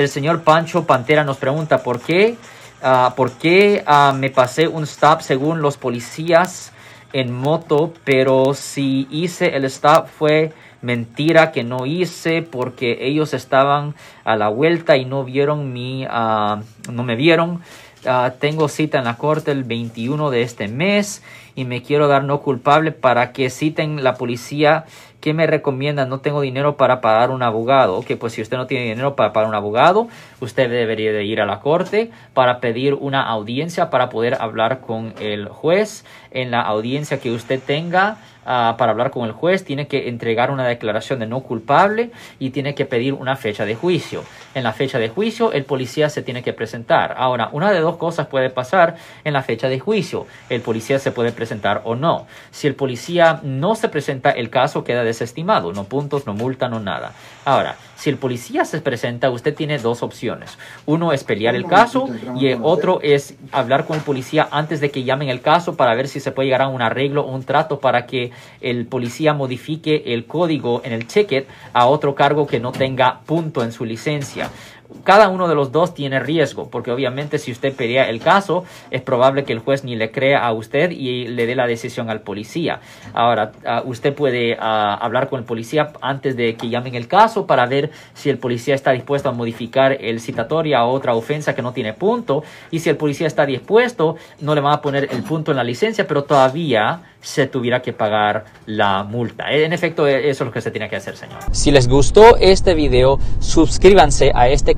El señor Pancho Pantera nos pregunta por qué, ah, por qué ah, me pasé un stop según los policías en moto, pero si hice el stop fue mentira que no hice porque ellos estaban a la vuelta y no vieron mi, ah, no me vieron. Ah, tengo cita en la corte el 21 de este mes y me quiero dar no culpable para que citen la policía ¿Qué me recomiendan? No tengo dinero para pagar un abogado. Ok, pues si usted no tiene dinero para pagar un abogado, usted debería de ir a la corte para pedir una audiencia para poder hablar con el juez. En la audiencia que usted tenga, Ah, para hablar con el juez, tiene que entregar una declaración de no culpable y tiene que pedir una fecha de juicio. En la fecha de juicio, el policía se tiene que presentar. Ahora, una de dos cosas puede pasar en la fecha de juicio. El policía se puede presentar o no. Si el policía no se presenta, el caso queda desestimado. No puntos, no multa, no nada. Ahora, si el policía se presenta, usted tiene dos opciones. Uno es pelear el caso y el otro es hablar con el policía antes de que llamen el caso para ver si se puede llegar a un arreglo o un trato para que el policía modifique el código en el ticket a otro cargo que no tenga punto en su licencia cada uno de los dos tiene riesgo, porque obviamente si usted pelea el caso, es probable que el juez ni le crea a usted y le dé la decisión al policía. Ahora, ah, usted puede ah, hablar con el policía antes de que llamen el caso para ver si el policía está dispuesto a modificar el citatorio a otra ofensa que no tiene punto, y si el policía está dispuesto, no le van a poner el punto en la licencia, pero todavía se tuviera que pagar la multa. En efecto, eso es lo que se tiene que hacer, señor. Si les gustó este video, suscríbanse a este